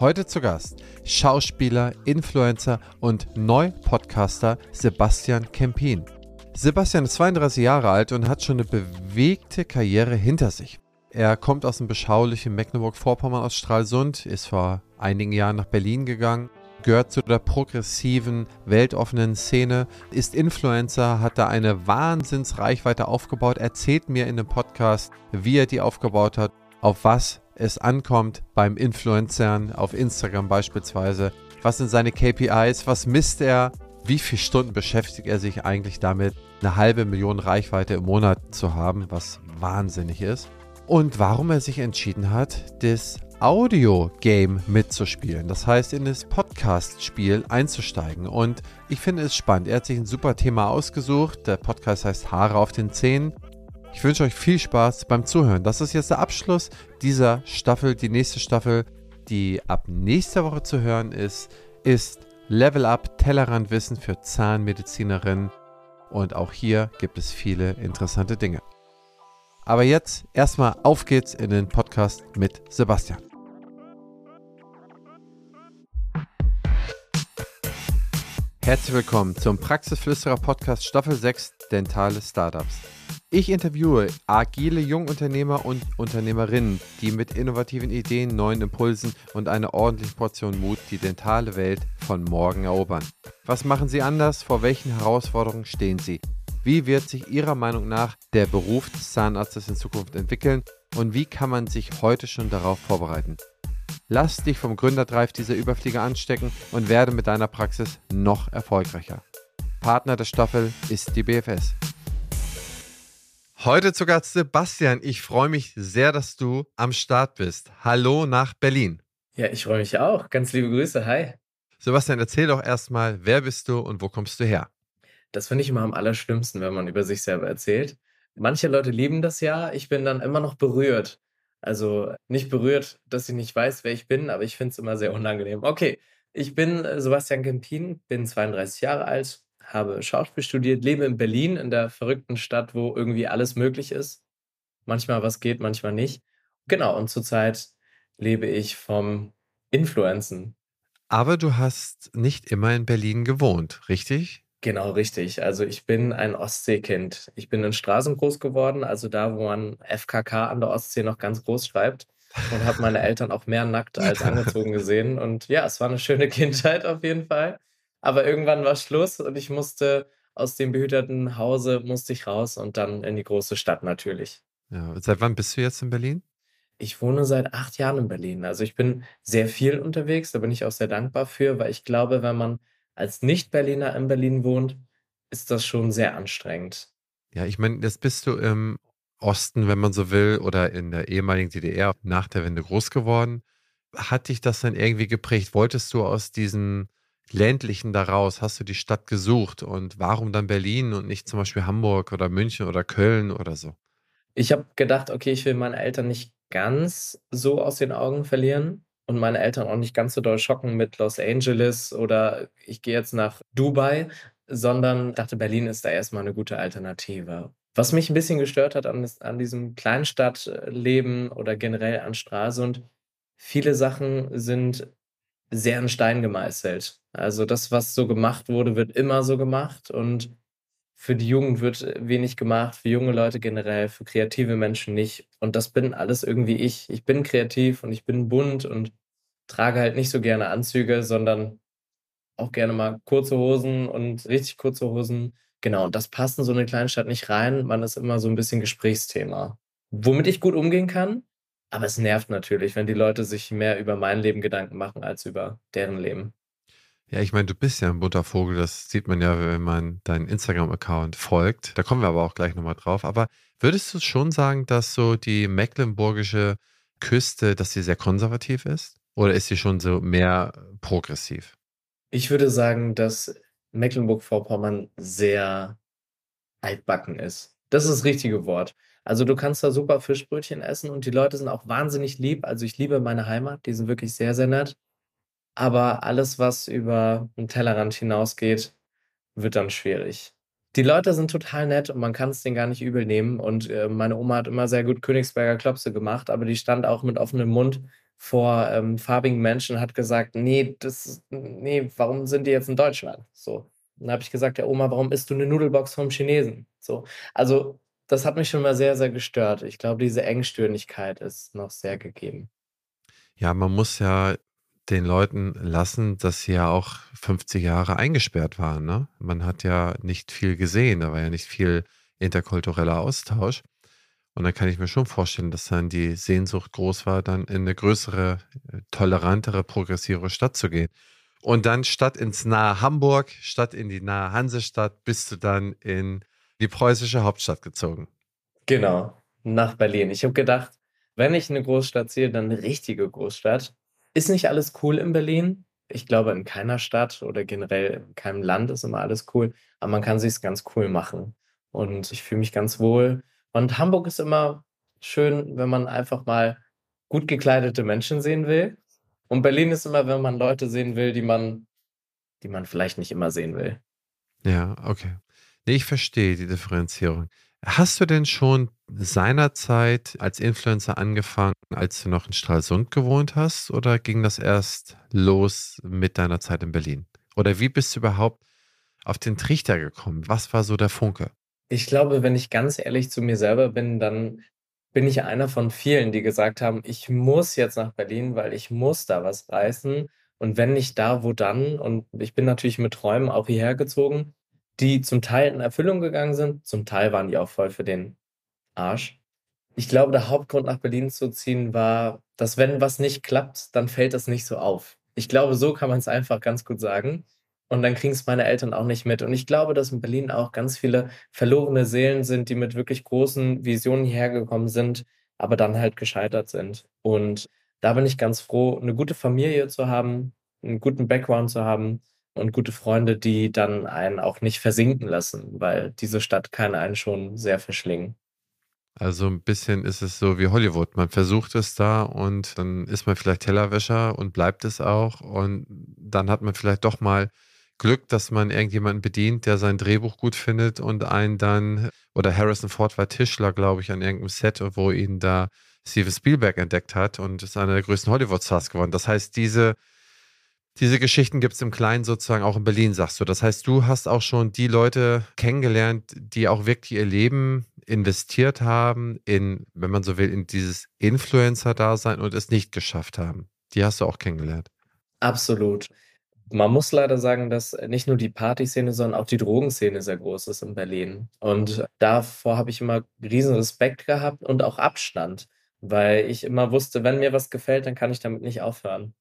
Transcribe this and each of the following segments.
Heute zu Gast Schauspieler, Influencer und Neu-Podcaster Sebastian Kempin. Sebastian ist 32 Jahre alt und hat schon eine bewegte Karriere hinter sich. Er kommt aus dem beschaulichen Mecklenburg-Vorpommern aus Stralsund, ist vor einigen Jahren nach Berlin gegangen, gehört zu der progressiven, weltoffenen Szene, ist Influencer, hat da eine Wahnsinnsreichweite aufgebaut, erzählt mir in dem Podcast, wie er die aufgebaut hat, auf was es ankommt beim Influencern auf Instagram beispielsweise. Was sind seine KPIs? Was misst er? Wie viele Stunden beschäftigt er sich eigentlich damit, eine halbe Million Reichweite im Monat zu haben, was wahnsinnig ist? Und warum er sich entschieden hat, das Audio-Game mitzuspielen. Das heißt, in das Podcast-Spiel einzusteigen. Und ich finde es spannend. Er hat sich ein super Thema ausgesucht. Der Podcast heißt Haare auf den Zähnen. Ich wünsche euch viel Spaß beim Zuhören. Das ist jetzt der Abschluss dieser Staffel. Die nächste Staffel, die ab nächster Woche zu hören ist, ist Level Up Tellerrandwissen für Zahnmedizinerinnen. Und auch hier gibt es viele interessante Dinge. Aber jetzt erstmal auf geht's in den Podcast mit Sebastian. Herzlich willkommen zum Praxisflüsterer Podcast Staffel 6 Dentale Startups. Ich interviewe agile Jungunternehmer und Unternehmerinnen, die mit innovativen Ideen, neuen Impulsen und einer ordentlichen Portion Mut die dentale Welt von morgen erobern. Was machen sie anders? Vor welchen Herausforderungen stehen sie? Wie wird sich Ihrer Meinung nach der Beruf des Zahnarztes in Zukunft entwickeln und wie kann man sich heute schon darauf vorbereiten? Lass dich vom Gründerdrive dieser Überflieger anstecken und werde mit deiner Praxis noch erfolgreicher. Partner der Staffel ist die BFS. Heute zu Gast Sebastian. Ich freue mich sehr, dass du am Start bist. Hallo nach Berlin. Ja, ich freue mich auch. Ganz liebe Grüße. Hi. Sebastian, erzähl doch erstmal, wer bist du und wo kommst du her? Das finde ich immer am allerschlimmsten, wenn man über sich selber erzählt. Manche Leute lieben das ja. Ich bin dann immer noch berührt. Also nicht berührt, dass ich nicht weiß, wer ich bin, aber ich finde es immer sehr unangenehm. Okay, ich bin äh, Sebastian Kempin, bin 32 Jahre alt, habe Schauspiel studiert, lebe in Berlin, in der verrückten Stadt, wo irgendwie alles möglich ist. Manchmal was geht, manchmal nicht. Genau, und zurzeit lebe ich vom Influenzen. Aber du hast nicht immer in Berlin gewohnt, richtig? Genau, richtig. Also ich bin ein Ostseekind. Ich bin in Straßen groß geworden, also da, wo man FKK an der Ostsee noch ganz groß schreibt. Und habe meine Eltern auch mehr nackt als angezogen gesehen. Und ja, es war eine schöne Kindheit auf jeden Fall. Aber irgendwann war Schluss und ich musste aus dem behüteten Hause musste ich raus und dann in die große Stadt natürlich. Ja, seit wann bist du jetzt in Berlin? Ich wohne seit acht Jahren in Berlin. Also ich bin sehr viel unterwegs, da bin ich auch sehr dankbar für, weil ich glaube, wenn man als Nicht-Berliner in Berlin wohnt, ist das schon sehr anstrengend. Ja, ich meine, jetzt bist du im Osten, wenn man so will, oder in der ehemaligen DDR nach der Wende groß geworden. Hat dich das dann irgendwie geprägt? Wolltest du aus diesem ländlichen daraus? Hast du die Stadt gesucht und warum dann Berlin und nicht zum Beispiel Hamburg oder München oder Köln oder so? Ich habe gedacht, okay, ich will meine Eltern nicht ganz so aus den Augen verlieren und meine Eltern auch nicht ganz so doll schocken mit Los Angeles oder ich gehe jetzt nach Dubai, sondern dachte, Berlin ist da erstmal eine gute Alternative. Was mich ein bisschen gestört hat an, an diesem Kleinstadtleben oder generell an Stralsund, viele Sachen sind sehr in Stein gemeißelt. Also das, was so gemacht wurde, wird immer so gemacht und für die Jugend wird wenig gemacht, für junge Leute generell, für kreative Menschen nicht. Und das bin alles irgendwie ich. Ich bin kreativ und ich bin bunt und trage halt nicht so gerne Anzüge, sondern auch gerne mal kurze Hosen und richtig kurze Hosen. Genau, und das passt in so eine Kleinstadt nicht rein. Man ist immer so ein bisschen Gesprächsthema. Womit ich gut umgehen kann, aber es nervt natürlich, wenn die Leute sich mehr über mein Leben Gedanken machen als über deren Leben. Ja, ich meine, du bist ja ein bunter Vogel, das sieht man ja, wenn man deinen Instagram-Account folgt. Da kommen wir aber auch gleich nochmal drauf. Aber würdest du schon sagen, dass so die mecklenburgische Küste, dass sie sehr konservativ ist? Oder ist sie schon so mehr progressiv? Ich würde sagen, dass Mecklenburg-Vorpommern sehr altbacken ist. Das ist das richtige Wort. Also du kannst da super Fischbrötchen essen und die Leute sind auch wahnsinnig lieb. Also ich liebe meine Heimat, die sind wirklich sehr, sehr nett. Aber alles, was über den Tellerrand hinausgeht, wird dann schwierig. Die Leute sind total nett und man kann es denen gar nicht übel nehmen. Und äh, meine Oma hat immer sehr gut Königsberger Klopse gemacht, aber die stand auch mit offenem Mund vor ähm, farbigen Menschen, hat gesagt, nee, das, nee, warum sind die jetzt in Deutschland? So. Dann habe ich gesagt, ja, Oma, warum isst du eine Nudelbox vom Chinesen? So. Also, das hat mich schon mal sehr, sehr gestört. Ich glaube, diese Engstirnigkeit ist noch sehr gegeben. Ja, man muss ja den Leuten lassen, dass sie ja auch 50 Jahre eingesperrt waren. Ne? Man hat ja nicht viel gesehen, da war ja nicht viel interkultureller Austausch. Und dann kann ich mir schon vorstellen, dass dann die Sehnsucht groß war, dann in eine größere, tolerantere, progressivere Stadt zu gehen. Und dann statt ins nahe Hamburg, statt in die nahe Hansestadt, bist du dann in die preußische Hauptstadt gezogen. Genau, nach Berlin. Ich habe gedacht, wenn ich eine Großstadt sehe, dann eine richtige Großstadt. Ist nicht alles cool in Berlin? Ich glaube, in keiner Stadt oder generell in keinem Land ist immer alles cool, aber man kann sich ganz cool machen. Und ich fühle mich ganz wohl. Und Hamburg ist immer schön, wenn man einfach mal gut gekleidete Menschen sehen will. Und Berlin ist immer, wenn man Leute sehen will, die man, die man vielleicht nicht immer sehen will. Ja, okay. Ich verstehe die Differenzierung. Hast du denn schon seinerzeit als Influencer angefangen, als du noch in Stralsund gewohnt hast, oder ging das erst los mit deiner Zeit in Berlin? Oder wie bist du überhaupt auf den Trichter gekommen? Was war so der Funke? Ich glaube, wenn ich ganz ehrlich zu mir selber bin, dann bin ich einer von vielen, die gesagt haben, ich muss jetzt nach Berlin, weil ich muss da was reißen. Und wenn nicht da, wo dann? Und ich bin natürlich mit Träumen auch hierher gezogen die zum Teil in Erfüllung gegangen sind, zum Teil waren die auch voll für den Arsch. Ich glaube, der Hauptgrund nach Berlin zu ziehen war, dass wenn was nicht klappt, dann fällt das nicht so auf. Ich glaube, so kann man es einfach ganz gut sagen. Und dann kriegen es meine Eltern auch nicht mit. Und ich glaube, dass in Berlin auch ganz viele verlorene Seelen sind, die mit wirklich großen Visionen hierher gekommen sind, aber dann halt gescheitert sind. Und da bin ich ganz froh, eine gute Familie zu haben, einen guten Background zu haben und gute Freunde, die dann einen auch nicht versinken lassen, weil diese Stadt kann einen schon sehr verschlingen. Also ein bisschen ist es so wie Hollywood. Man versucht es da und dann ist man vielleicht Tellerwäscher und bleibt es auch. Und dann hat man vielleicht doch mal Glück, dass man irgendjemanden bedient, der sein Drehbuch gut findet und einen dann, oder Harrison Ford war Tischler, glaube ich, an irgendeinem Set, wo ihn da Steven Spielberg entdeckt hat und ist einer der größten Hollywood-Stars geworden. Das heißt, diese diese Geschichten gibt es im Kleinen sozusagen auch in Berlin, sagst du. Das heißt, du hast auch schon die Leute kennengelernt, die auch wirklich ihr Leben investiert haben in, wenn man so will, in dieses Influencer-Dasein und es nicht geschafft haben. Die hast du auch kennengelernt. Absolut. Man muss leider sagen, dass nicht nur die Partyszene, sondern auch die Drogenszene sehr groß ist in Berlin. Und davor habe ich immer riesen Respekt gehabt und auch Abstand, weil ich immer wusste, wenn mir was gefällt, dann kann ich damit nicht aufhören.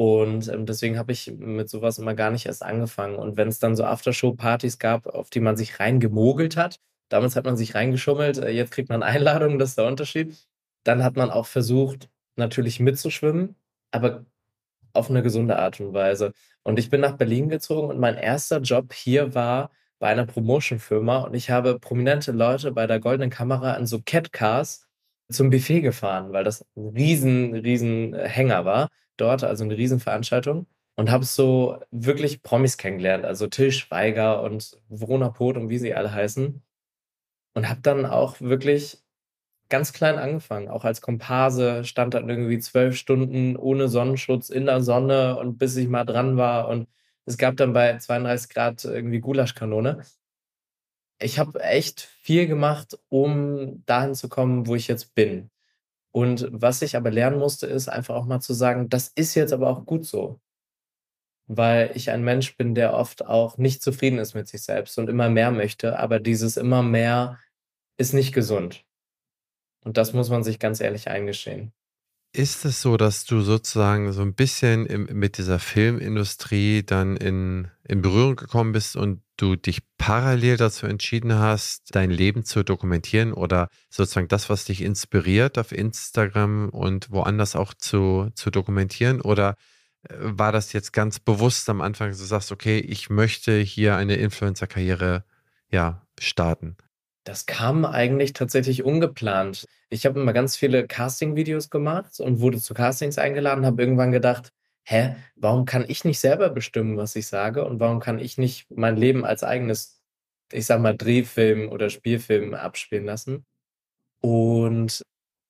Und ähm, deswegen habe ich mit sowas immer gar nicht erst angefangen. Und wenn es dann so Aftershow-Partys gab, auf die man sich reingemogelt hat, damals hat man sich reingeschummelt, äh, jetzt kriegt man Einladungen, das ist der Unterschied. Dann hat man auch versucht, natürlich mitzuschwimmen, aber auf eine gesunde Art und Weise. Und ich bin nach Berlin gezogen und mein erster Job hier war bei einer Promotion-Firma und ich habe prominente Leute bei der Goldenen Kamera an so Cat-Cars zum Buffet gefahren, weil das ein riesen, riesen Hänger war dort, also eine Riesenveranstaltung. Und habe so wirklich Promis kennengelernt, also Till Schweiger und Verona Pot und wie sie alle heißen. Und habe dann auch wirklich ganz klein angefangen, auch als Komparse, stand dann irgendwie zwölf Stunden ohne Sonnenschutz in der Sonne und bis ich mal dran war. Und es gab dann bei 32 Grad irgendwie Gulaschkanone. Ich habe echt viel gemacht, um dahin zu kommen, wo ich jetzt bin. Und was ich aber lernen musste, ist einfach auch mal zu sagen, das ist jetzt aber auch gut so. Weil ich ein Mensch bin, der oft auch nicht zufrieden ist mit sich selbst und immer mehr möchte, aber dieses immer mehr ist nicht gesund. Und das muss man sich ganz ehrlich eingestehen. Ist es so, dass du sozusagen so ein bisschen im, mit dieser Filmindustrie dann in, in Berührung gekommen bist und du dich parallel dazu entschieden hast, dein Leben zu dokumentieren oder sozusagen das, was dich inspiriert auf Instagram und woanders auch zu, zu dokumentieren? Oder äh, war das jetzt ganz bewusst am Anfang, dass du sagst, okay, ich möchte hier eine Influencer-Karriere ja, starten? Das kam eigentlich tatsächlich ungeplant. Ich habe immer ganz viele Casting-Videos gemacht und wurde zu Castings eingeladen, habe irgendwann gedacht, hä, warum kann ich nicht selber bestimmen, was ich sage und warum kann ich nicht mein Leben als eigenes, ich sag mal, Drehfilm oder Spielfilm abspielen lassen? Und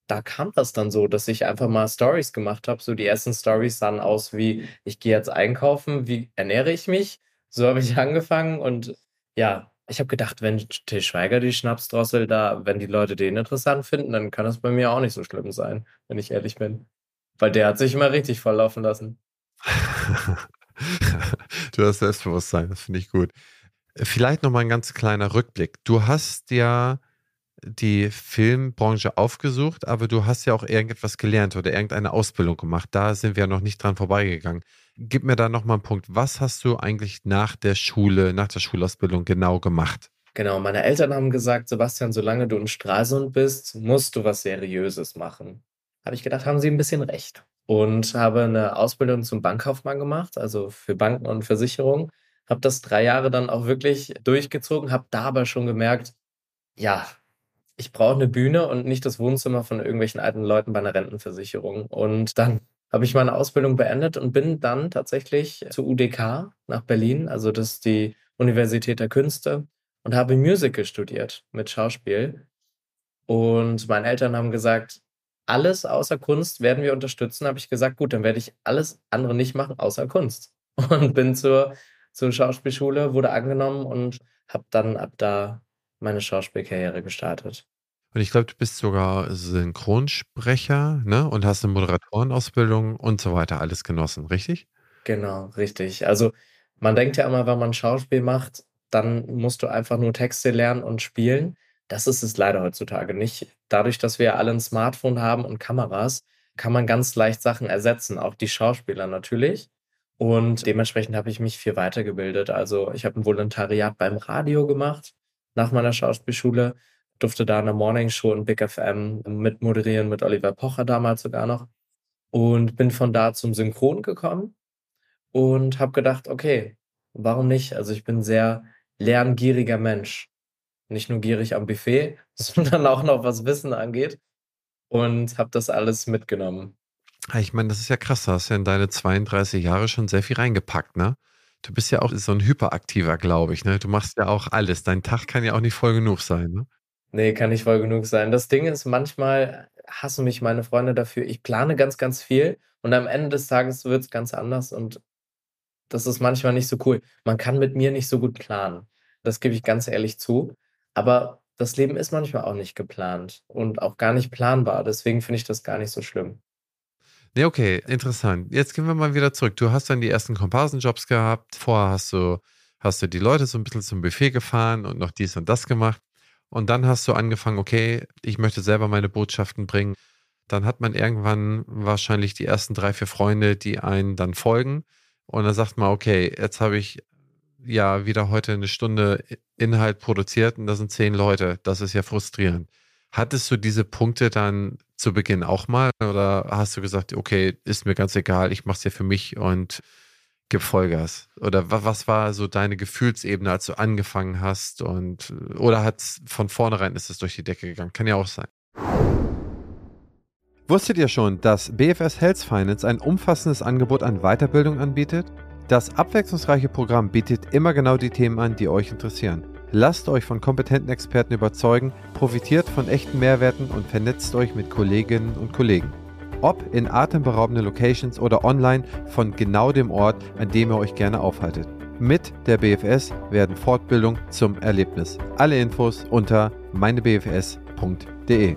da kam das dann so, dass ich einfach mal Stories gemacht habe. So die ersten Stories sahen aus wie, ich gehe jetzt einkaufen, wie ernähre ich mich? So habe ich angefangen und ja, ich habe gedacht, wenn Til Schweiger die Schnapsdrossel da, wenn die Leute den interessant finden, dann kann das bei mir auch nicht so schlimm sein, wenn ich ehrlich bin. Weil der hat sich immer richtig volllaufen lassen. du hast Selbstbewusstsein, das finde ich gut. Vielleicht nochmal ein ganz kleiner Rückblick. Du hast ja die Filmbranche aufgesucht, aber du hast ja auch irgendetwas gelernt oder irgendeine Ausbildung gemacht. Da sind wir noch nicht dran vorbeigegangen. Gib mir da nochmal einen Punkt. Was hast du eigentlich nach der Schule, nach der Schulausbildung genau gemacht? Genau, meine Eltern haben gesagt, Sebastian, solange du in Stralsund bist, musst du was Seriöses machen. Habe ich gedacht, haben sie ein bisschen recht. Und habe eine Ausbildung zum Bankkaufmann gemacht, also für Banken und Versicherungen. Habe das drei Jahre dann auch wirklich durchgezogen, habe da aber schon gemerkt, ja, ich brauche eine Bühne und nicht das Wohnzimmer von irgendwelchen alten Leuten bei einer Rentenversicherung. Und dann habe ich meine Ausbildung beendet und bin dann tatsächlich zur UDK nach Berlin, also das ist die Universität der Künste, und habe Musical studiert mit Schauspiel. Und meine Eltern haben gesagt, alles außer Kunst werden wir unterstützen. Habe ich gesagt, gut, dann werde ich alles andere nicht machen außer Kunst. Und bin zur, zur Schauspielschule, wurde angenommen und habe dann ab da meine Schauspielkarriere gestartet. Und ich glaube, du bist sogar Synchronsprecher, ne? Und hast eine Moderatorenausbildung und so weiter alles genossen, richtig? Genau, richtig. Also man denkt ja immer, wenn man Schauspiel macht, dann musst du einfach nur Texte lernen und spielen. Das ist es leider heutzutage nicht. Dadurch, dass wir alle ein Smartphone haben und Kameras, kann man ganz leicht Sachen ersetzen, auch die Schauspieler natürlich. Und dementsprechend habe ich mich viel weitergebildet. Also ich habe ein Volontariat beim Radio gemacht nach meiner Schauspielschule, durfte da eine Morningshow in Big FM mitmoderieren mit Oliver Pocher damals sogar noch und bin von da zum Synchron gekommen und habe gedacht, okay, warum nicht? Also ich bin sehr lerngieriger Mensch. Nicht nur gierig am Buffet, sondern auch noch was Wissen angeht und habe das alles mitgenommen. Ich meine, das ist ja krass, da hast ja in deine 32 Jahre schon sehr viel reingepackt, ne? Du bist ja auch so ein Hyperaktiver, glaube ich, ne? Du machst ja auch alles. Dein Tag kann ja auch nicht voll genug sein, ne? Nee, kann nicht voll genug sein. Das Ding ist, manchmal hassen mich meine Freunde dafür. Ich plane ganz, ganz viel und am Ende des Tages wird es ganz anders und das ist manchmal nicht so cool. Man kann mit mir nicht so gut planen. Das gebe ich ganz ehrlich zu. Aber das Leben ist manchmal auch nicht geplant und auch gar nicht planbar. Deswegen finde ich das gar nicht so schlimm. Nee, okay, interessant. Jetzt gehen wir mal wieder zurück. Du hast dann die ersten Komparsenjobs gehabt. Vorher hast du, hast du die Leute so ein bisschen zum Buffet gefahren und noch dies und das gemacht. Und dann hast du angefangen, okay, ich möchte selber meine Botschaften bringen. Dann hat man irgendwann wahrscheinlich die ersten drei, vier Freunde, die einen dann folgen. Und dann sagt man, okay, jetzt habe ich ja wieder heute eine Stunde Inhalt produziert und da sind zehn Leute. Das ist ja frustrierend. Hattest du diese Punkte dann zu Beginn auch mal oder hast du gesagt, okay, ist mir ganz egal, ich mache es ja für mich und gib Vollgas? Oder was war so deine Gefühlsebene, als du angefangen hast? Und oder hat von vornherein ist es durch die Decke gegangen? Kann ja auch sein. Wusstet ihr schon, dass BFS Health Finance ein umfassendes Angebot an Weiterbildung anbietet? Das abwechslungsreiche Programm bietet immer genau die Themen an, die euch interessieren. Lasst euch von kompetenten Experten überzeugen, profitiert von echten Mehrwerten und vernetzt euch mit Kolleginnen und Kollegen. Ob in atemberaubenden Locations oder online von genau dem Ort, an dem ihr euch gerne aufhaltet. Mit der BFS werden Fortbildung zum Erlebnis. Alle Infos unter meinebfs.de.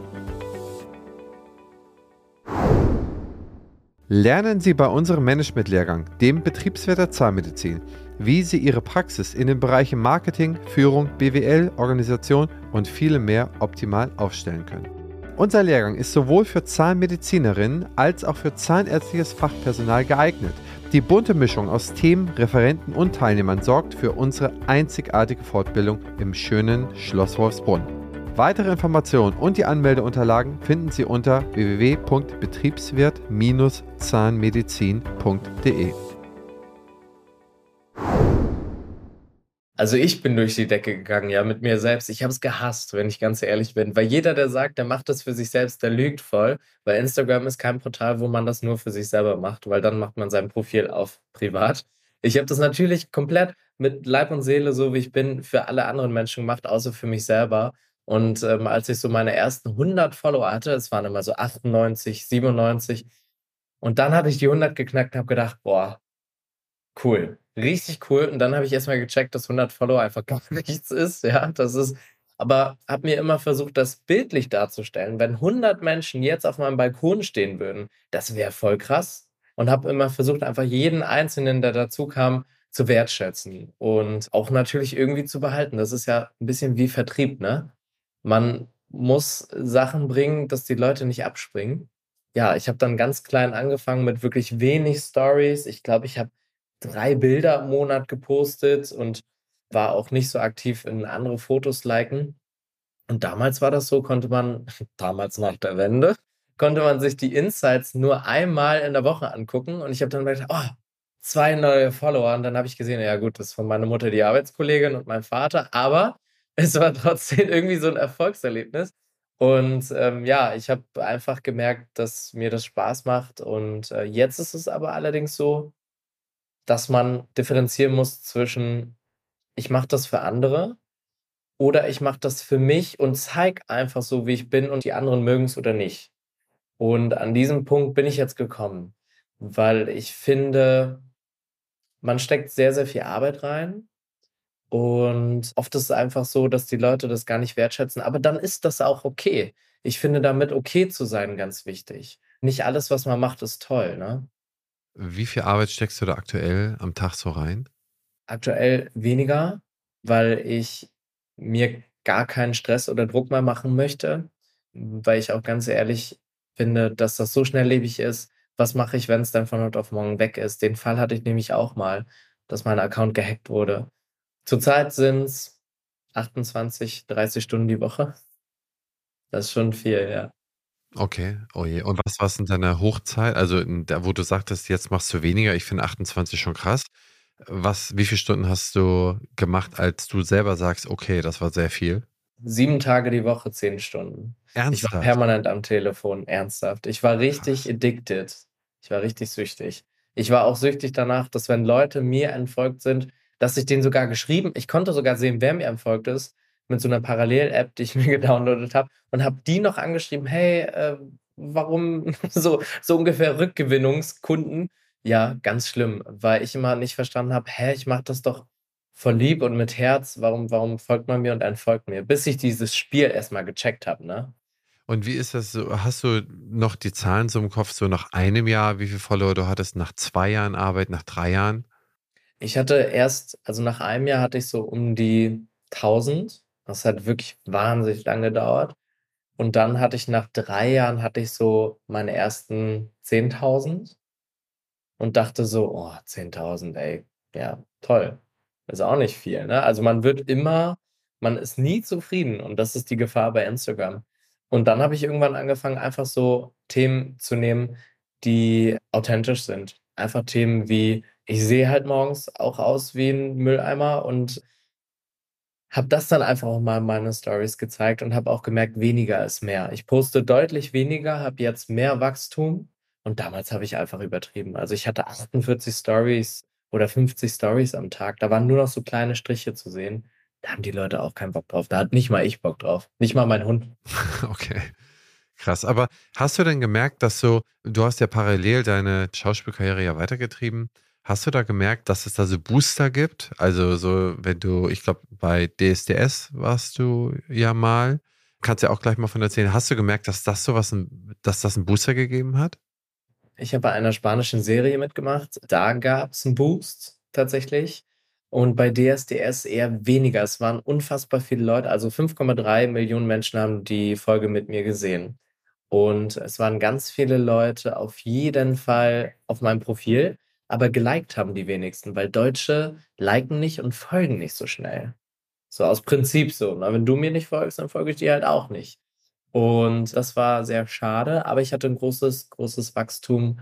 Lernen Sie bei unserem Management-Lehrgang, dem Betriebswirt der Zahnmedizin, wie Sie Ihre Praxis in den Bereichen Marketing, Führung, BWL, Organisation und vielem mehr optimal aufstellen können. Unser Lehrgang ist sowohl für Zahnmedizinerinnen als auch für zahnärztliches Fachpersonal geeignet. Die bunte Mischung aus Themen, Referenten und Teilnehmern sorgt für unsere einzigartige Fortbildung im schönen Schloss Wolfsbrunn. Weitere Informationen und die Anmeldeunterlagen finden Sie unter www.betriebswirt-zahnmedizin.de. Also ich bin durch die Decke gegangen, ja, mit mir selbst. Ich habe es gehasst, wenn ich ganz ehrlich bin. Weil jeder, der sagt, der macht das für sich selbst, der lügt voll. Weil Instagram ist kein Portal, wo man das nur für sich selber macht, weil dann macht man sein Profil auf privat. Ich habe das natürlich komplett mit Leib und Seele, so wie ich bin, für alle anderen Menschen gemacht, außer für mich selber. Und ähm, als ich so meine ersten 100 Follower hatte, es waren immer so 98, 97, und dann hatte ich die 100 geknackt und habe gedacht, boah, cool, richtig cool. Und dann habe ich erstmal gecheckt, dass 100 Follower einfach gar nichts ist. Ja, das ist, aber habe mir immer versucht, das bildlich darzustellen. Wenn 100 Menschen jetzt auf meinem Balkon stehen würden, das wäre voll krass. Und habe immer versucht, einfach jeden Einzelnen, der dazu kam, zu wertschätzen und auch natürlich irgendwie zu behalten. Das ist ja ein bisschen wie Vertrieb, ne? Man muss Sachen bringen, dass die Leute nicht abspringen. Ja, ich habe dann ganz klein angefangen mit wirklich wenig Stories. Ich glaube, ich habe drei Bilder im Monat gepostet und war auch nicht so aktiv in andere Fotos liken. Und damals war das so, konnte man, damals nach der Wende, konnte man sich die Insights nur einmal in der Woche angucken. Und ich habe dann gedacht, oh, zwei neue Follower. Und dann habe ich gesehen, ja gut, das ist von meiner Mutter die Arbeitskollegin und mein Vater. Aber es war trotzdem irgendwie so ein Erfolgserlebnis. Und ähm, ja, ich habe einfach gemerkt, dass mir das Spaß macht. Und äh, jetzt ist es aber allerdings so, dass man differenzieren muss zwischen, ich mache das für andere oder ich mache das für mich und zeige einfach so, wie ich bin und die anderen mögen es oder nicht. Und an diesem Punkt bin ich jetzt gekommen, weil ich finde, man steckt sehr, sehr viel Arbeit rein. Und oft ist es einfach so, dass die Leute das gar nicht wertschätzen. Aber dann ist das auch okay. Ich finde damit okay zu sein ganz wichtig. Nicht alles, was man macht, ist toll. Ne? Wie viel Arbeit steckst du da aktuell am Tag so rein? Aktuell weniger, weil ich mir gar keinen Stress oder Druck mehr machen möchte, weil ich auch ganz ehrlich finde, dass das so schnelllebig ist. Was mache ich, wenn es dann von heute auf morgen weg ist? Den Fall hatte ich nämlich auch mal, dass mein Account gehackt wurde. Zurzeit sind es 28, 30 Stunden die Woche. Das ist schon viel, ja. Okay, oh je. Und was war's in deiner Hochzeit? Also, in der wo du sagtest, jetzt machst du weniger. Ich finde 28 schon krass. Was wie viele Stunden hast du gemacht, als du selber sagst: „Okay, das war sehr viel?“ 7 Tage die Woche, 10 Stunden. Ich war permanent am Telefon, ernsthaft. Ich war richtig Krass. addicted. Ich war richtig süchtig. Ich war auch süchtig danach, dass wenn Leute mir entfolgt sind, dass ich denen sogar geschrieben ich konnte sogar sehen, wer mir entfolgt ist mit so einer Parallel-App, die ich mir gedownloadet habe und habe die noch angeschrieben, hey, äh, warum so, so ungefähr Rückgewinnungskunden? Ja, ganz schlimm, weil ich immer nicht verstanden habe, hä, ich mache das doch voll lieb und mit Herz, warum, warum folgt man mir und entfolgt mir? Bis ich dieses Spiel erstmal gecheckt habe, ne? Und wie ist das so? Hast du noch die Zahlen so im Kopf, so nach einem Jahr, wie viele Follower du hattest, nach zwei Jahren Arbeit, nach drei Jahren? Ich hatte erst, also nach einem Jahr hatte ich so um die 1000 das hat wirklich wahnsinnig lange gedauert. Und dann hatte ich nach drei Jahren hatte ich so meine ersten 10.000 und dachte so, oh, 10.000, ey, ja, toll. Ist auch nicht viel, ne? Also man wird immer, man ist nie zufrieden und das ist die Gefahr bei Instagram. Und dann habe ich irgendwann angefangen, einfach so Themen zu nehmen, die authentisch sind. Einfach Themen wie, ich sehe halt morgens auch aus wie ein Mülleimer und habe das dann einfach auch mal in meine Stories gezeigt und habe auch gemerkt, weniger ist mehr. Ich poste deutlich weniger, habe jetzt mehr Wachstum und damals habe ich einfach übertrieben. Also ich hatte 48 Stories oder 50 Stories am Tag. Da waren nur noch so kleine Striche zu sehen. Da haben die Leute auch keinen Bock drauf. Da hat nicht mal ich Bock drauf. Nicht mal mein Hund. Okay. Krass. Aber hast du denn gemerkt, dass so, du hast ja parallel deine Schauspielkarriere ja weitergetrieben. Hast du da gemerkt, dass es da so Booster gibt? Also so, wenn du, ich glaube, bei DSDS warst du ja mal. Kannst ja auch gleich mal von erzählen. Hast du gemerkt, dass das sowas, dass das einen Booster gegeben hat? Ich habe bei einer spanischen Serie mitgemacht. Da gab es einen Boost tatsächlich. Und bei DSDS eher weniger. Es waren unfassbar viele Leute. Also 5,3 Millionen Menschen haben die Folge mit mir gesehen. Und es waren ganz viele Leute auf jeden Fall auf meinem Profil aber geliked haben die wenigsten, weil Deutsche liken nicht und folgen nicht so schnell. So aus Prinzip so. Na, wenn du mir nicht folgst, dann folge ich dir halt auch nicht. Und das war sehr schade, aber ich hatte ein großes, großes Wachstum,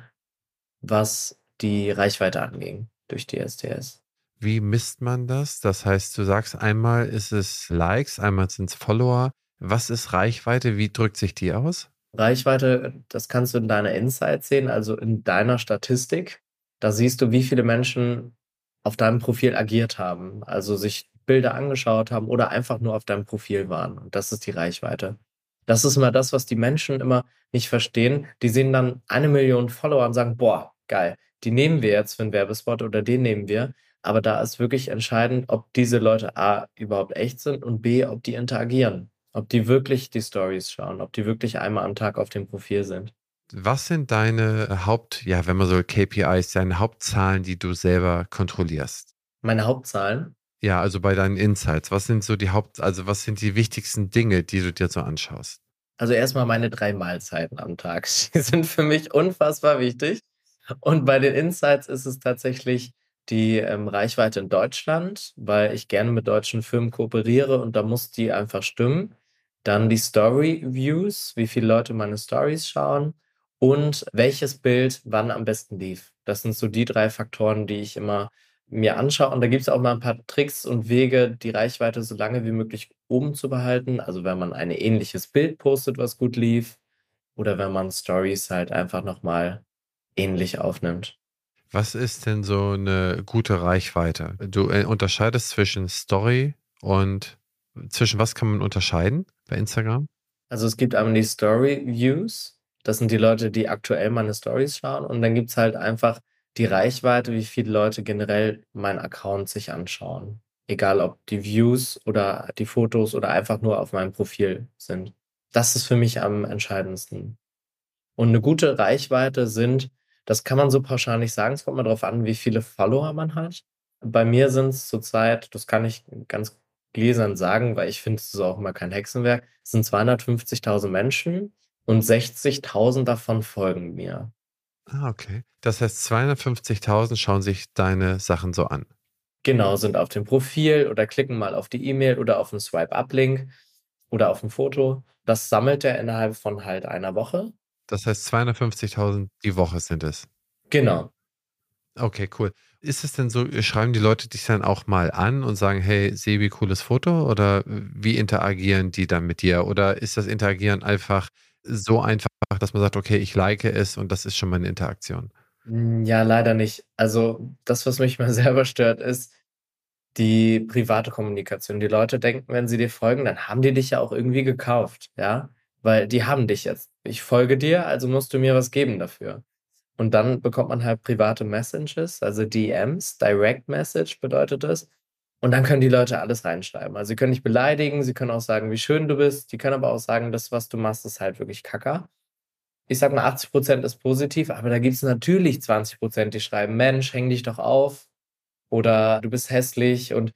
was die Reichweite anging durch die STS. Wie misst man das? Das heißt, du sagst einmal ist es Likes, einmal sind es Follower. Was ist Reichweite? Wie drückt sich die aus? Reichweite, das kannst du in deiner Insight sehen, also in deiner Statistik. Da siehst du, wie viele Menschen auf deinem Profil agiert haben, also sich Bilder angeschaut haben oder einfach nur auf deinem Profil waren. Und das ist die Reichweite. Das ist immer das, was die Menschen immer nicht verstehen. Die sehen dann eine Million Follower und sagen, boah, geil, die nehmen wir jetzt für einen Werbespot oder den nehmen wir. Aber da ist wirklich entscheidend, ob diese Leute A überhaupt echt sind und B, ob die interagieren. Ob die wirklich die Stories schauen, ob die wirklich einmal am Tag auf dem Profil sind. Was sind deine Haupt, ja, wenn man so KPIs, deine Hauptzahlen, die du selber kontrollierst? Meine Hauptzahlen? Ja, also bei deinen Insights. Was sind so die Haupt, also was sind die wichtigsten Dinge, die du dir so anschaust? Also erstmal meine drei Mahlzeiten am Tag. Die sind für mich unfassbar wichtig. Und bei den Insights ist es tatsächlich die ähm, Reichweite in Deutschland, weil ich gerne mit deutschen Firmen kooperiere und da muss die einfach stimmen. Dann die Story Views, wie viele Leute meine Stories schauen und welches Bild wann am besten lief. Das sind so die drei Faktoren, die ich immer mir anschaue. Und da gibt es auch mal ein paar Tricks und Wege, die Reichweite so lange wie möglich oben zu behalten. Also wenn man ein ähnliches Bild postet, was gut lief, oder wenn man Stories halt einfach nochmal ähnlich aufnimmt. Was ist denn so eine gute Reichweite? Du äh, unterscheidest zwischen Story und zwischen was kann man unterscheiden bei Instagram? Also es gibt einmal die Story Views das sind die Leute, die aktuell meine Stories schauen. Und dann gibt es halt einfach die Reichweite, wie viele Leute generell meinen Account sich anschauen. Egal ob die Views oder die Fotos oder einfach nur auf meinem Profil sind. Das ist für mich am entscheidendsten. Und eine gute Reichweite sind, das kann man so pauschal nicht sagen, es kommt mal darauf an, wie viele Follower man hat. Bei mir sind es zurzeit, das kann ich ganz gläsern sagen, weil ich finde, es ist auch immer kein Hexenwerk, es sind 250.000 Menschen und 60.000 davon folgen mir. Ah, okay. Das heißt, 250.000 schauen sich deine Sachen so an. Genau, sind auf dem Profil oder klicken mal auf die E-Mail oder auf einen Swipe-Up-Link oder auf ein Foto. Das sammelt er innerhalb von halt einer Woche. Das heißt, 250.000 die Woche sind es. Genau. Okay, cool. Ist es denn so, schreiben die Leute dich dann auch mal an und sagen, hey, Sebi, cooles Foto? Oder wie interagieren die dann mit dir? Oder ist das Interagieren einfach, so einfach, dass man sagt, okay, ich like es und das ist schon meine Interaktion? Hm, ja, leider nicht. Also das, was mich mal selber stört, ist die private Kommunikation. Die Leute denken, wenn sie dir folgen, dann haben die dich ja auch irgendwie gekauft, ja? Weil die haben dich jetzt. Ich folge dir, also musst du mir was geben dafür. Und dann bekommt man halt private Messages, also DMs, Direct Message bedeutet das. Und dann können die Leute alles reinschreiben. Also sie können dich beleidigen, sie können auch sagen, wie schön du bist. Die können aber auch sagen, das, was du machst, ist halt wirklich kacker. Ich sag mal, 80 Prozent ist positiv, aber da gibt es natürlich 20 Prozent, die schreiben, Mensch, häng dich doch auf. Oder du bist hässlich. Und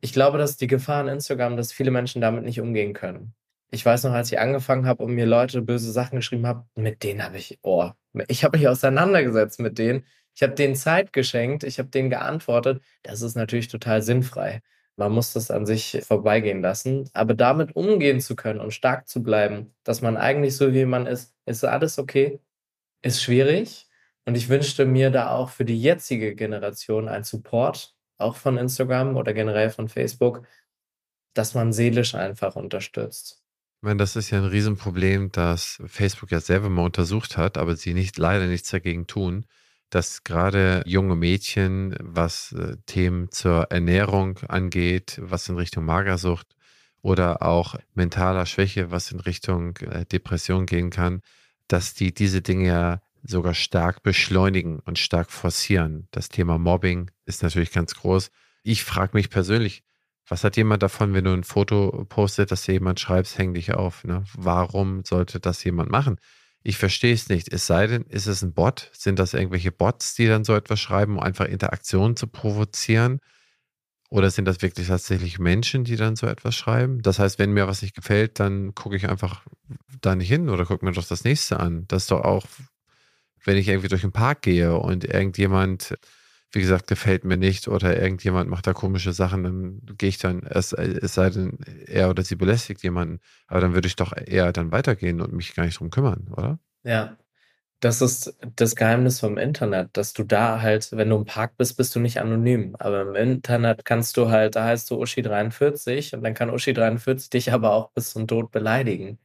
ich glaube, dass die Gefahr an Instagram, dass viele Menschen damit nicht umgehen können. Ich weiß noch, als ich angefangen habe und mir Leute böse Sachen geschrieben haben, mit denen habe ich, oh, ich habe mich auseinandergesetzt mit denen. Ich habe denen Zeit geschenkt, ich habe denen geantwortet. Das ist natürlich total sinnfrei. Man muss das an sich vorbeigehen lassen. Aber damit umgehen zu können und stark zu bleiben, dass man eigentlich so wie man ist, ist alles okay, ist schwierig. Und ich wünschte mir da auch für die jetzige Generation ein Support, auch von Instagram oder generell von Facebook, dass man seelisch einfach unterstützt. Ich meine, das ist ja ein Riesenproblem, das Facebook ja selber mal untersucht hat, aber sie nicht leider nichts dagegen tun dass gerade junge Mädchen, was äh, Themen zur Ernährung angeht, was in Richtung Magersucht oder auch mentaler Schwäche, was in Richtung äh, Depression gehen kann, dass die diese Dinge ja sogar stark beschleunigen und stark forcieren. Das Thema Mobbing ist natürlich ganz groß. Ich frage mich persönlich, was hat jemand davon, wenn du ein Foto postet, dass dir jemand schreibst, häng dich auf? Ne? Warum sollte das jemand machen? Ich verstehe es nicht. Es sei denn, ist es ein Bot? Sind das irgendwelche Bots, die dann so etwas schreiben, um einfach Interaktionen zu provozieren? Oder sind das wirklich tatsächlich Menschen, die dann so etwas schreiben? Das heißt, wenn mir was nicht gefällt, dann gucke ich einfach da nicht hin oder gucke mir doch das nächste an. Das ist doch auch, wenn ich irgendwie durch den Park gehe und irgendjemand, wie gesagt, gefällt mir nicht oder irgendjemand macht da komische Sachen, dann gehe ich dann, es, es sei denn, er oder sie belästigt jemanden, aber dann würde ich doch eher dann weitergehen und mich gar nicht drum kümmern, oder? Ja, das ist das Geheimnis vom Internet, dass du da halt, wenn du im Park bist, bist du nicht anonym. Aber im Internet kannst du halt, da heißt du Uschi43 und dann kann Uschi43 dich aber auch bis zum Tod beleidigen.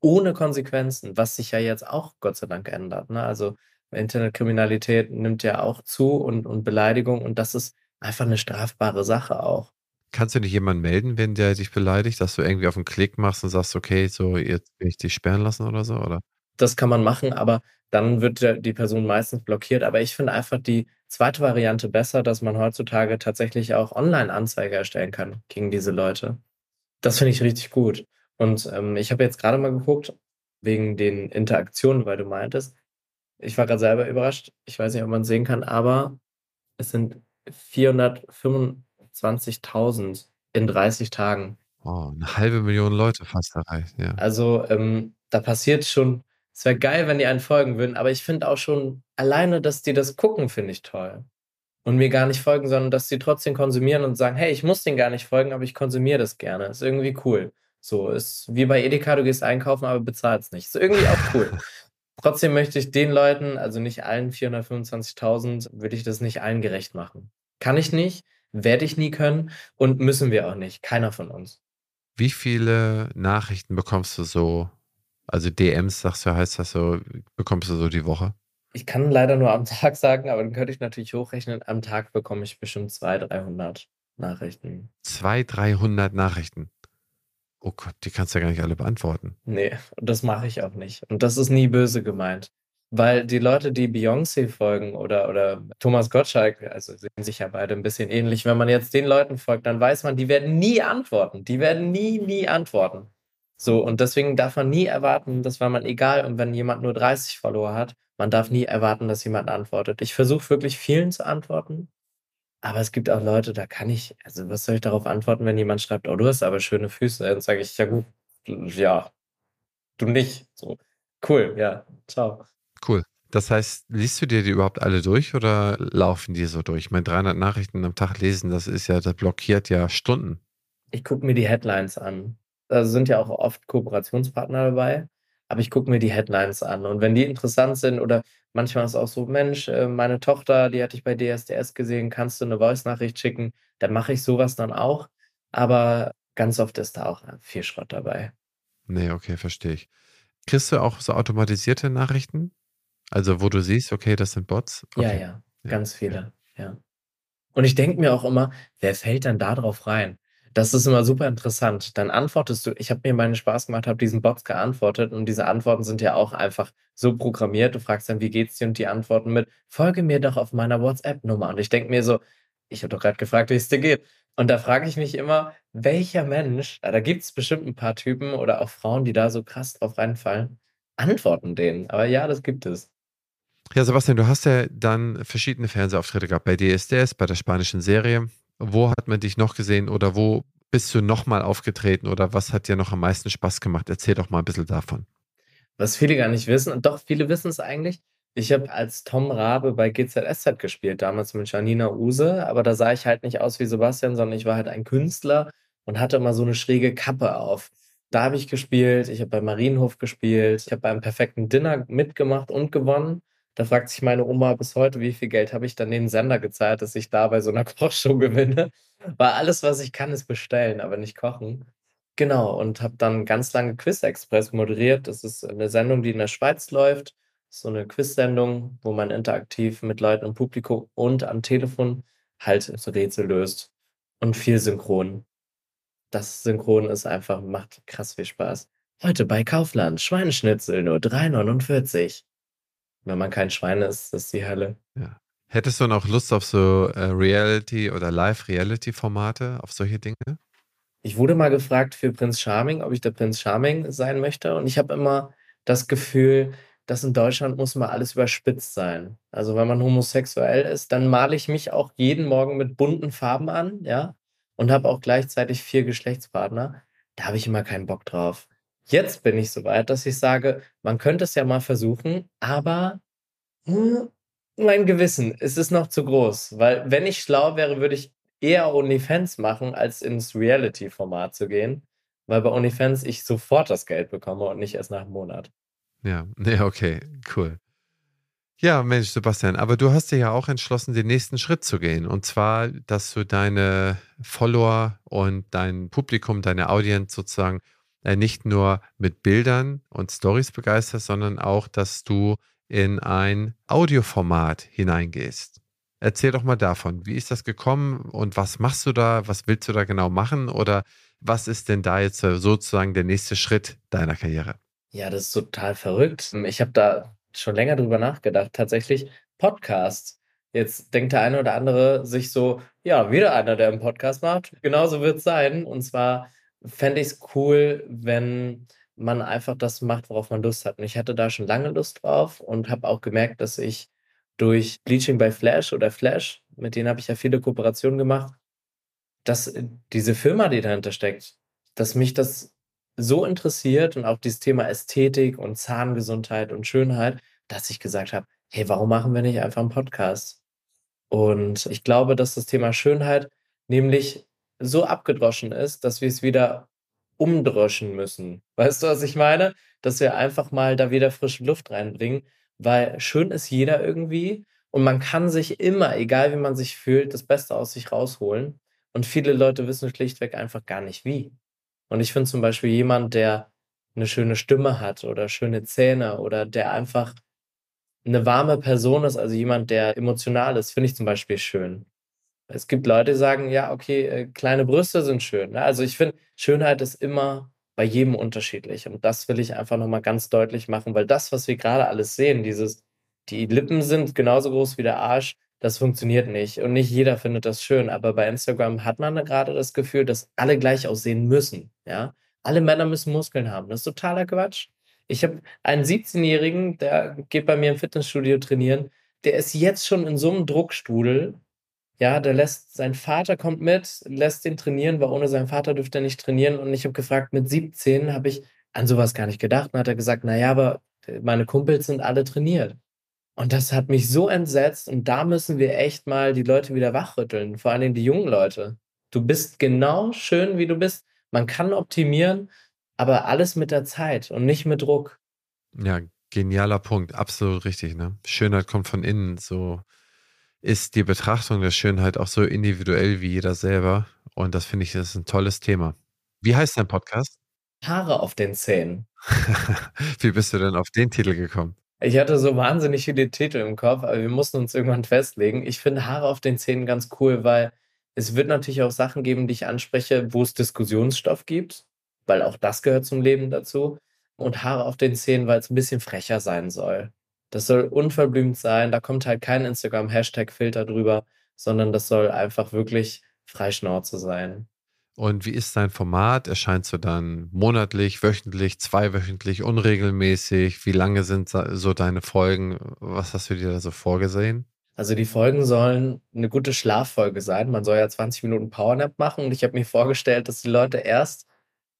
Ohne Konsequenzen, was sich ja jetzt auch Gott sei Dank ändert. Ne? Also Internetkriminalität nimmt ja auch zu und, und Beleidigung und das ist einfach eine strafbare Sache auch. Kannst du nicht jemanden melden, wenn der dich beleidigt, dass du irgendwie auf 'n Klick machst und sagst: „Okay, so, jetzt will ich dich sperren lassen“ oder so, oder? Das kann man machen, aber dann wird die Person meistens blockiert. Aber ich finde einfach die zweite Variante besser, dass man heutzutage tatsächlich auch Online-Anzeige erstellen kann gegen diese Leute. Das finde ich richtig gut. Und, ähm, ich habe jetzt grade mal geguckt wegen den Interaktionen, weil du meintest. Ich war grad selber überrascht. Ich weiß nicht, ob man's sehen kann, aber es sind 425.000 in 30 Tagen. Oh, 1.000.000 Leute fast erreicht, ja. Also, ähm, da passiert schon es wäre geil, wenn die einen folgen würden, aber ich finde auch schon alleine, dass die das gucken, finde ich toll. Und mir gar nicht folgen, sondern dass sie trotzdem konsumieren und sagen: „Hey, ich muss denen gar nicht folgen, aber ich konsumiere das gerne.“ Ist irgendwie cool. So, ist wie bei Edeka, du gehst einkaufen, aber bezahlst nicht. Ist irgendwie auch cool. Trotzdem möchte ich den Leuten, also nicht allen 425.000 würde ich das nicht allen gerecht machen. Kann ich nicht, werde ich nie können und müssen wir auch nicht, keiner von uns. Wie viele Nachrichten bekommst du so also DMs, sagst du, heißt das so bekommst du so die Woche? Ich kann leider nur am Tag sagen, aber dann könnte ich natürlich hochrechnen. Am Tag bekomme ich bestimmt 200, 300 Nachrichten. 200, 300 Nachrichten? Oh Gott, die kannst du ja gar nicht alle beantworten. Ne, und das mache ich auch nicht. Und das ist nie böse gemeint. Weil die Leute, die Beyoncé folgen oder oder Thomas Gottschalk, also sehen sich ja beide 'n bisschen ähnlich. Wenn man jetzt den Leuten folgt, dann weiß man, die werden nie antworten. Die werden nie, nie antworten. So, und deswegen darf man nie erwarten, dass wenn man egal und wenn jemand nur 30 Follower hat, man darf nie erwarten, dass jemand antwortet. Ich versuche wirklich vielen zu antworten, aber es gibt auch Leute, da kann ich also, was soll ich darauf antworten, wenn jemand schreibt: „Oh, du hast aber schöne Füße.“ Dann sage ich: „Ja gut, ja, du nicht.“ So. Cool, ja, tschau. Cool. Das heißt, liest du dir die überhaupt alle durch oder laufen die so durch? Ich meine, 300 Nachrichten am Tag lesen, das ist ja das blockiert ja Stunden. Ich gucke mir die Headlines an. Da sind ja auch oft Kooperationspartner dabei, aber ich gucke mir die Headlines an und wenn die interessant sind oder manchmal ist auch so: „Mensch, äh, meine Tochter, die hatte ich bei DSDS gesehen, kannst du 'ne Voice-Nachricht schicken?“ Dann mache ich so was dann auch, aber ganz oft ist da auch, viel Schrott dabei. Ne, okay, verstehe ich. Kriegst du auch so automatisierte Nachrichten? Also, wo du siehst: „Okay, das sind Bots?“ Ja, Okay. ja, Ja, ganz ja. viele, ja. Und ich denke mir auch immer: „Wer fällt denn da drauf rein?“ Das ist immer super interessant. Dann antwortest du ich habe mir mal 'nen Spaß gemacht, habe diesen Bots geantwortet und diese Antworten sind ja auch einfach so programmiert. Du fragst dann: „Wie geht's dir?“ Und die antworten mit: „Folge mir doch auf meiner WhatsApp-Nummer.“ Und ich denke mir so: „Ich habe doch grad gefragt, wie es dir geht.“ Und da frage ich mich immer: „Welcher Mensch“ ah, da gibt's bestimmt 'n paar Typen oder auch Frauen, die da so krass drauf reinfallen, antworten denen. Aber ja, das gibt es. Ja, Sebastian, du hast ja dann verschiedene Fernsehauftritte gehabt bei DSDS, bei der spanischen Serie. Wo hat man dich noch gesehen oder wo bist du noch mal aufgetreten oder was hat dir noch am meisten Spaß gemacht? Erzähl doch mal 'n bisschen davon. Was viele gar nicht wissen und doch, viele wissen's eigentlich. Ich habe als Tom Rabe bei GZSZ gespielt, damals mit Janina Use, aber da sah ich halt nicht aus wie Sebastian, sondern ich war halt ein Künstler und hatte immer so 'ne schräge Kappe auf. Da habe ich gespielt, ich habe beim Marienhof gespielt, ich habe beim Perfekten Dinner mitgemacht und gewonnen. Da fragt sich meine Oma bis heute: „Wie viel Geld habe ich dann den Sender gezahlt, dass ich da bei so 'ner Kochshow gewinne?“ Weil alles, was ich kann, ist bestellen, aber nicht kochen. Genau, und habe dann ganz lange Quiz Express moderiert. Das ist 'ne Sendung, die in der Schweiz läuft. So 'ne Quizsendung, wo man interaktiv mit Leuten im Publikum und am Telefon halt so Rätsel löst und viel synchron. Das Synchron ist einfach macht krass viel Spaß. „Heute bei Kaufland, Schweineschnitzel nur 3,49“. Wenn man kein Schwein ist, ist die Hölle. Ja. Hättest du noch Lust auf so, äh, Reality oder Live-Reality-Formate, auf solche Dinge? Ich wurde mal gefragt für Prince Charming, ob ich der Prinz Charming sein möchte und ich habe immer das Gefühl, dass in Deutschland muss immer alles überspitzt sein. Also, wenn man homosexuell ist, dann male ich mich auch jeden Morgen mit bunten Farben an, ja, und habe auch gleichzeitig 4 Geschlechtspartner. Da habe ich immer keinen Bock drauf. Jetzt bin ich so weit, dass ich sage: „Man könnte es ja mal versuchen“, aber, hm, mein Gewissen, es ist noch zu groß, weil wenn ich schlau wäre, würde ich eher OnlyFans machen, als ins Reality-Format zu gehen, weil bei OnlyFans ich sofort das Geld bekomme und nicht erst nach 'm Monat. Ja, ne, okay, cool. Ja, Mensch, Sebastian, aber du hast dir ja auch entschlossen, den nächsten Schritt zu gehen. Und zwar, dass du deine Follower und dein Publikum, deine Audience sozusagen, nicht nur mit Bildern und Storys begeisterst, sondern auch, dass du in ein Audioformat hineingehst. Erzähl doch mal davon. Wie ist das gekommen und was machst du da? Was willst du da genau machen? Oder was ist denn da jetzt sozusagen der nächste Schritt deiner Karriere? Ja, das ist total verrückt. Ich habe da schon länger drüber nachgedacht. Tatsächlich Podcasts. Jetzt denkt der eine oder andere sich so, ja, wieder einer, der einen Podcast macht. Genauso wird es sein. Und zwar fände ich es cool, wenn man einfach das macht, worauf man Lust hat. Und ich hatte da schon lange Lust drauf und habe auch gemerkt, dass ich durch Bleaching by Flash oder Flash, mit denen habe ich ja viele Kooperationen gemacht, dass diese Firma, die dahinter steckt, dass mich das so interessiert und auch dieses Thema Ästhetik und Zahngesundheit und Schönheit, dass ich gesagt habe, hey, warum machen wir nicht einfach einen Podcast? Und ich glaube, dass das Thema Schönheit nämlich so abgedroschen ist, dass wir es wieder umdroschen müssen. Weißt du, was ich meine? Dass wir einfach mal da wieder frische Luft reinbringen, weil schön ist jeder irgendwie und man kann sich immer, egal wie man sich fühlt, das Beste aus sich rausholen. Und viele Leute wissen schlichtweg einfach gar nicht wie. Und ich finde zum Beispiel jemand, der eine schöne Stimme hat oder schöne Zähne oder der einfach eine warme Person ist, also jemand, der emotional ist, finde ich zum Beispiel schön. Es gibt Leute, die sagen, ja, okay, äh, kleine Brüste sind schön. Ne? Also ich finde, Schönheit ist immer bei jedem unterschiedlich. Und das will ich einfach nochmal ganz deutlich machen, weil das, was wir gerade alles sehen, dieses, die Lippen sind genauso groß wie der Arsch, das funktioniert nicht. Und nicht jeder findet das schön. Aber bei Instagram hat man gerade das Gefühl, dass alle gleich aussehen müssen. Ja, alle Männer müssen Muskeln haben. Das ist totaler Quatsch. Ich habe einen 17-Jährigen, der geht bei mir im Fitnessstudio trainieren. Der ist jetzt schon in so einem Druckstudel. Ja, der lässt, sein Vater kommt mit, lässt ihn trainieren, weil ohne seinen Vater dürfte er nicht trainieren. Und ich habe gefragt, mit 17 habe ich an sowas gar nicht gedacht. Und hat er gesagt, naja, aber meine Kumpels sind alle trainiert. Und das hat mich so entsetzt. Und da müssen wir echt mal die Leute wieder wachrütteln. Vor allen Dingen die jungen Leute. Du bist genau schön, wie du bist. Man kann optimieren, aber alles mit der Zeit und nicht mit Druck. Ja, genialer Punkt. Absolut richtig. Ne? Schönheit kommt von innen. So ist die Betrachtung der Schönheit auch so individuell wie jeder selber. Und das finde ich, das ist ein tolles Thema. Wie heißt dein Podcast? Haare auf den Zähnen. wie bist du denn auf den Titel gekommen? Ich hatte so wahnsinnig viele Titel im Kopf, aber wir mussten uns irgendwann festlegen. Ich finde Haare auf den Zähnen ganz cool, weil es wird natürlich auch Sachen geben, die ich anspreche, wo es Diskussionsstoff gibt, weil auch das gehört zum Leben dazu. Und Haare auf den Zähnen, weil es ein bisschen frecher sein soll. Das soll unverblümt sein, da kommt halt kein Instagram-Hashtag-Filter drüber, sondern das soll einfach wirklich Freischnauze sein. Und wie ist dein Format? Erscheinst du dann monatlich, wöchentlich, zweiwöchentlich, unregelmäßig? Wie lange sind so deine Folgen? Was hast du dir da so vorgesehen? Also die Folgen sollen eine gute Schlaffolge sein. Man soll ja 20 Minuten Powernap machen und ich habe mir vorgestellt, dass die Leute erst,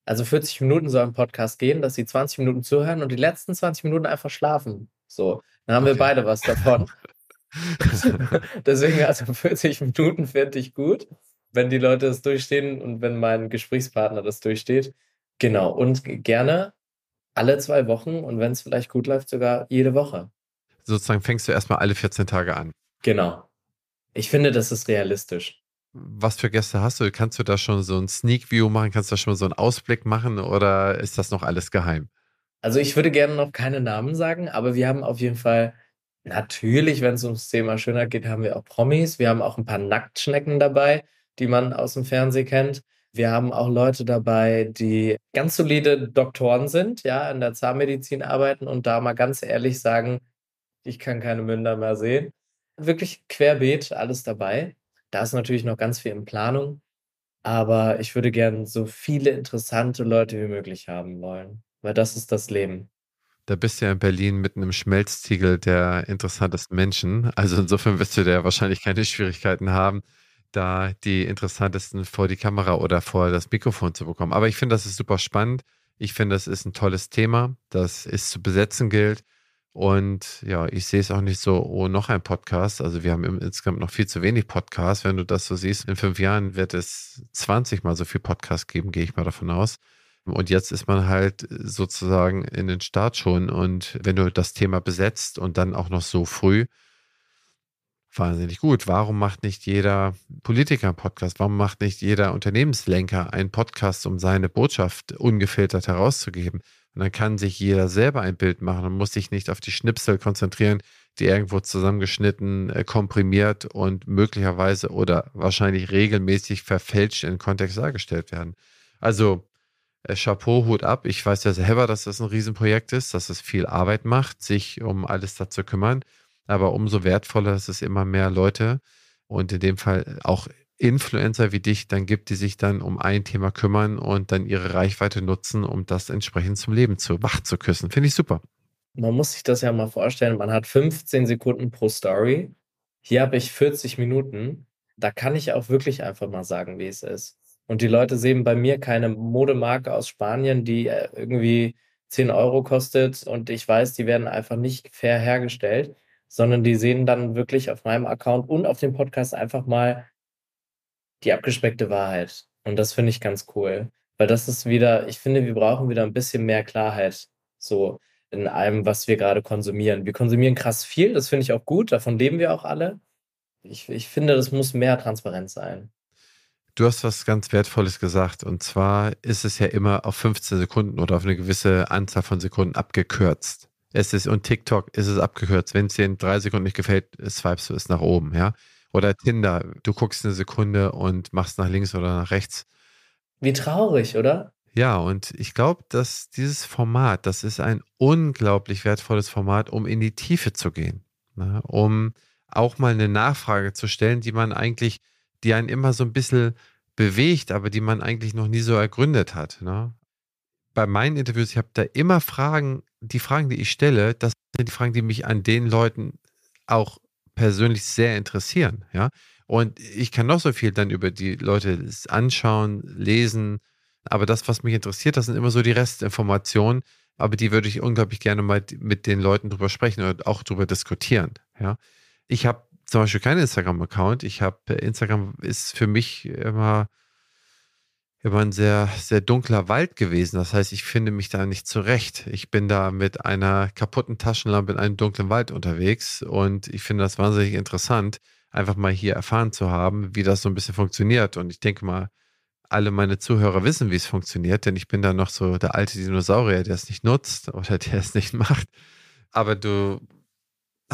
also 40 Minuten soll ein Podcast gehen, dass sie 20 Minuten zuhören und die letzten 20 Minuten einfach schlafen. So, dann haben okay. wir beide was davon. Deswegen, also 40 Minuten finde ich gut, wenn die Leute es durchstehen und wenn mein Gesprächspartner das durchsteht. Genau. Und gerne alle zwei Wochen und wenn es vielleicht gut läuft, sogar jede Woche. Sozusagen fängst du erstmal alle 14 Tage an. Genau. Ich finde, das ist realistisch. Was für Gäste hast du? Kannst du da schon so ein Sneak View machen? Kannst du da schon so einen Ausblick machen oder ist das noch alles geheim? Also ich würde gerne noch keine Namen sagen, aber wir haben auf jeden Fall natürlich, wenn es ums Thema Schönheit geht, haben wir auch Promis. Wir haben auch ein paar Nacktschnecken dabei, die man aus dem Fernsehen kennt. Wir haben auch Leute dabei, die ganz solide Doktoren sind, ja, in der Zahnmedizin arbeiten und da mal ganz ehrlich sagen, ich kann keine Münder mehr sehen. Wirklich querbeet, alles dabei. Da ist natürlich noch ganz viel in Planung, aber ich würde gerne so viele interessante Leute wie möglich haben wollen. Weil das ist das Leben. Da bist du ja in Berlin mitten im Schmelztiegel der interessantesten Menschen. Also insofern wirst du da wahrscheinlich keine Schwierigkeiten haben, da die interessantesten vor die Kamera oder vor das Mikrofon zu bekommen. Aber ich finde, das ist super spannend. Ich finde, das ist ein tolles Thema, das es zu besetzen gilt. Und ja, ich sehe es auch nicht so, oh, noch ein Podcast. Also wir haben insgesamt noch viel zu wenig Podcasts. Wenn du das so siehst, in fünf Jahren wird es 20 mal so viel Podcasts geben, gehe ich mal davon aus. Und jetzt ist man halt sozusagen in den Start schon. Und wenn du das Thema besetzt und dann auch noch so früh, wahnsinnig gut. Warum macht nicht jeder Politiker einen Podcast? Warum macht nicht jeder Unternehmenslenker einen Podcast, um seine Botschaft ungefiltert herauszugeben? Und dann kann sich jeder selber ein Bild machen und muss sich nicht auf die Schnipsel konzentrieren, die irgendwo zusammengeschnitten, äh, komprimiert und möglicherweise oder wahrscheinlich regelmäßig verfälscht in Kontext dargestellt werden. Also äh, Chapeau, Hut ab. Ich weiß ja selber, dass das ein Riesenprojekt ist, dass es viel Arbeit macht, sich um alles da zu kümmern. Aber umso wertvoller, dass es immer mehr Leute und in dem Fall auch Influencer wie dich dann gibt, die sich dann um ein Thema kümmern und dann ihre Reichweite nutzen, um das entsprechend zum Leben zu wach zu küssen. Finde ich super. Man muss sich das ja mal vorstellen, man hat 15 Sekunden pro Story. Hier habe ich 40 Minuten. Da kann ich auch wirklich einfach mal sagen, wie es ist. Und die Leute sehen bei mir keine Modemarke aus Spanien, die äh, irgendwie 10 Euro kostet und ich weiß, die werden einfach nicht fair hergestellt, sondern die sehen dann wirklich auf meinem Account und auf dem Podcast einfach mal die abgespeckte Wahrheit. Und das finde ich ganz cool. Weil das ist wieder, ich finde, wir brauchen wieder ein bisschen mehr Klarheit. So in allem, was wir gerade konsumieren. Wir konsumieren krass viel, das finde ich auch gut, davon leben wir auch alle. Ich, ich finde, das muss mehr transparent sein. Du hast was ganz Wertvolles gesagt. Und zwar ist es ja immer auf 15 Sekunden oder auf eine gewisse Anzahl von Sekunden abgekürzt. Es ist, und TikTok ist es abgekürzt. Wenn es dir in drei Sekunden nicht gefällt, swipest du es nach oben, ja. Oder Tinder, du guckst eine Sekunde und machst nach links oder nach rechts. Wie traurig, oder? Ja, und ich glaube, dass dieses Format, das ist ein unglaublich wertvolles Format, um in die Tiefe zu gehen. Ne? Um auch mal eine Nachfrage zu stellen, die man eigentlich, die einen immer so ein bisschen bewegt, aber die man eigentlich noch nie so ergründet hat. Ne? Bei meinen Interviews, ich habe da immer Fragen, die Fragen, die ich stelle, das sind die Fragen, die mich an den Leuten auch persönlich sehr interessieren, ja. Und ich kann noch so viel dann über die Leute anschauen, lesen, aber das, was mich interessiert, das sind immer so die Restinformationen, aber die würde ich unglaublich gerne mal mit den Leuten drüber sprechen oder auch drüber diskutieren, ja. Ich habe zum Beispiel keinen Instagram-Account. Ich habe Instagram ist für mich immer immer ein sehr, sehr dunkler Wald gewesen. Das heißt, ich finde mich da nicht zurecht. Ich bin da mit einer kaputten Taschenlampe in einem dunklen Wald unterwegs und ich finde das wahnsinnig interessant, einfach mal hier erfahren zu haben, wie das so ein bisschen funktioniert. Und ich denke mal, alle meine Zuhörer wissen, wie es funktioniert, denn ich bin da noch so der alte Dinosaurier, der es nicht nutzt oder der es nicht macht. Aber du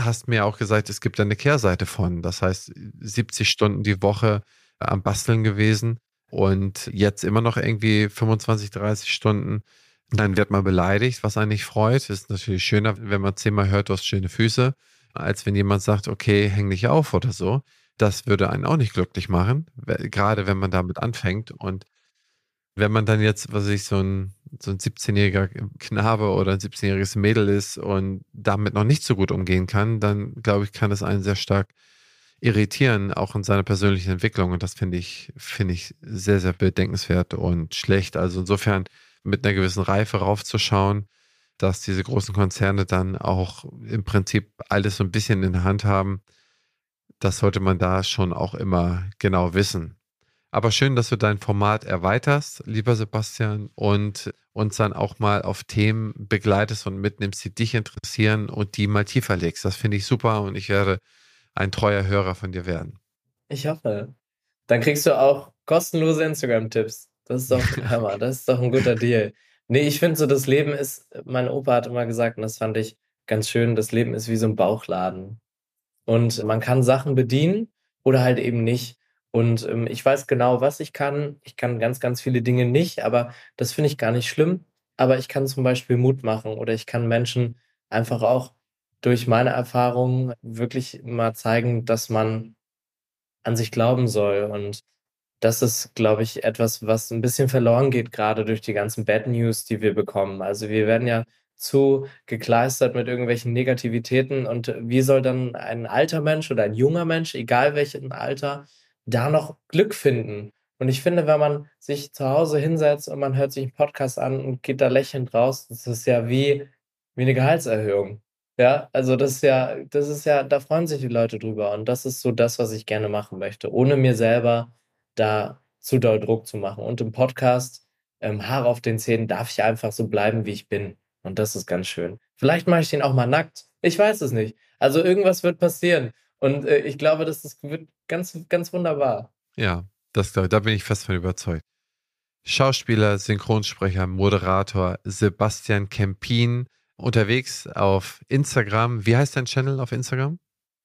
hast mir auch gesagt, es gibt eine Kehrseite von. Das heißt, 70 Stunden die Woche am Basteln gewesen und jetzt immer noch irgendwie 25, 30 Stunden, dann wird man beleidigt, was einen nicht freut. Ist natürlich schöner, wenn man zehnmal hört, du hast schöne Füße, als wenn jemand sagt, okay, häng dich auf oder so. Das würde einen auch nicht glücklich machen, gerade wenn man damit anfängt. Und wenn man dann jetzt, was ich, so ein, so ein 17-jähriger Knabe oder ein 17-jähriges Mädel ist und damit noch nicht so gut umgehen kann, dann glaube ich, kann es einen sehr stark irritieren, auch in seiner persönlichen Entwicklung. Und das finde ich, finde ich sehr, sehr bedenkenswert und schlecht. Also insofern mit einer gewissen Reife raufzuschauen, dass diese großen Konzerne dann auch im Prinzip alles so ein bisschen in der Hand haben, das sollte man da schon auch immer genau wissen. Aber schön, dass du dein Format erweiterst, lieber Sebastian, und uns dann auch mal auf Themen begleitest und mitnimmst, die dich interessieren und die mal tiefer legst. Das finde ich super und ich werde ein treuer Hörer von dir werden. Ich hoffe. Dann kriegst du auch kostenlose Instagram-Tipps. Das ist doch Hammer. Das ist doch ein guter Deal. Nee, ich finde so, das Leben ist, mein Opa hat immer gesagt, und das fand ich ganz schön, das Leben ist wie so ein Bauchladen. Und man kann Sachen bedienen oder halt eben nicht. Und ähm, ich weiß genau, was ich kann. Ich kann ganz, ganz viele Dinge nicht, aber das finde ich gar nicht schlimm. Aber ich kann zum Beispiel Mut machen oder ich kann Menschen einfach auch durch meine Erfahrung wirklich mal zeigen, dass man an sich glauben soll. Und das ist, glaube ich, etwas, was ein bisschen verloren geht, gerade durch die ganzen Bad News, die wir bekommen. Also wir werden ja zu gekleistert mit irgendwelchen Negativitäten. Und wie soll dann ein alter Mensch oder ein junger Mensch, egal welchen Alter, da noch Glück finden? Und ich finde, wenn man sich zu Hause hinsetzt und man hört sich einen Podcast an und geht da lächelnd raus, das ist ja wie, wie eine Gehaltserhöhung. Ja, also das ist ja, das ist ja, da freuen sich die Leute drüber. Und das ist so das, was ich gerne machen möchte, ohne mir selber da zu doll Druck zu machen. Und im Podcast, ähm, Haare auf den Zähnen, darf ich einfach so bleiben, wie ich bin. Und das ist ganz schön. Vielleicht mache ich den auch mal nackt. Ich weiß es nicht. Also irgendwas wird passieren. Und äh, ich glaube, das ist, wird ganz, ganz wunderbar. Ja, das, da bin ich fest von überzeugt. Schauspieler, Synchronsprecher, Moderator Sebastian Kempin unterwegs auf Instagram. Wie heißt dein Channel auf Instagram?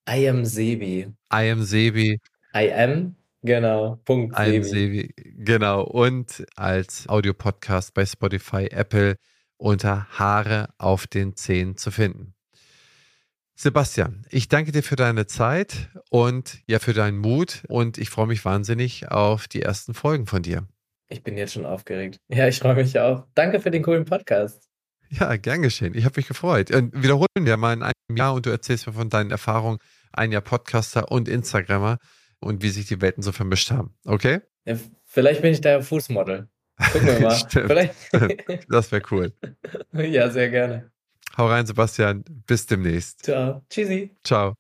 I am Sebi. I am Sebi. I am, genau. Punkt I am. Sebi. Genau. Und als Audiopodcast bei Spotify, Apple unter Haare auf den Zehen zu finden. Sebastian, ich danke dir für deine Zeit und ja für deinen Mut und ich freue mich wahnsinnig auf die ersten Folgen von dir. Ich bin jetzt schon aufgeregt. Ja, ich freue mich auch. Danke für den coolen Podcast. Ja, gern geschehen. Ich habe mich gefreut. Und wiederholen wir mal in einem Jahr und du erzählst mir von deinen Erfahrungen, ein Jahr Podcaster und Instagrammer und wie sich die Welten so vermischt haben. Okay? Ja, vielleicht bin ich da Fußmodel. Gucken wir mal. Stimmt. das wäre cool. Ja, sehr gerne. Hau rein, Sebastian. Bis demnächst. Ciao. Tschüssi. Ciao.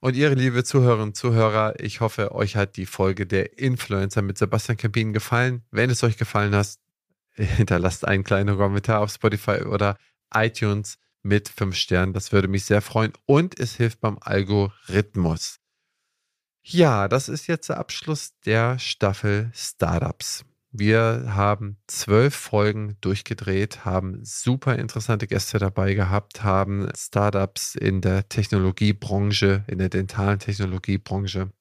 Und ihr, liebe Zuhörerinnen und Zuhörer, ich hoffe, euch hat die Folge der Influencer mit Sebastian Kempin gefallen. Wenn es euch gefallen hat, hinterlasst einen kleinen Kommentar auf Spotify oder iTunes mit fünf Sternen. Das würde mich sehr freuen. Und es hilft beim Algorithmus. Ja, das ist jetzt der Abschluss der Staffel Startups. Wir haben zwölf Folgen durchgedreht, haben super interessante Gäste dabei gehabt, haben Startups in der Technologiebranche, in der dentalen Technologiebranche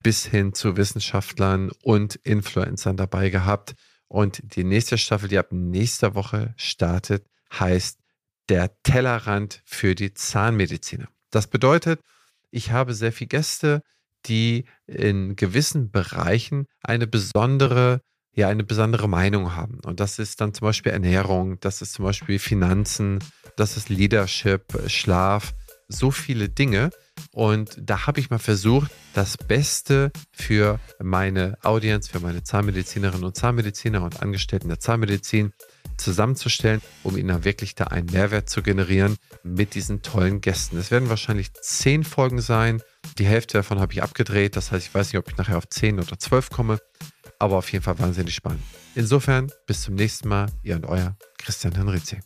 bis hin zu Wissenschaftlern und Influencern dabei gehabt. Und die nächste Staffel, die ab nächster Woche startet, heißt Der Tellerrand für die Zahnmediziner. Das bedeutet, ich habe sehr viele Gäste, die in gewissen Bereichen eine besondere ja eine besondere Meinung haben. Und das ist dann zum Beispiel Ernährung, das ist zum Beispiel Finanzen, das ist Leadership, Schlaf, so viele Dinge. Und da habe ich mal versucht, das Beste für meine Audience, für meine Zahnmedizinerinnen und Zahnmediziner und Angestellten der Zahnmedizin zusammenzustellen, um ihnen wirklich da einen Mehrwert zu generieren mit diesen tollen Gästen. Es werden wahrscheinlich zehn Folgen sein. Die Hälfte davon habe ich abgedreht. Das heißt, ich weiß nicht, ob ich nachher auf zehn oder zwölf komme aber auf jeden Fall wahnsinnig spannend. Insofern, bis zum nächsten Mal, ihr und euer Christian Henrizi.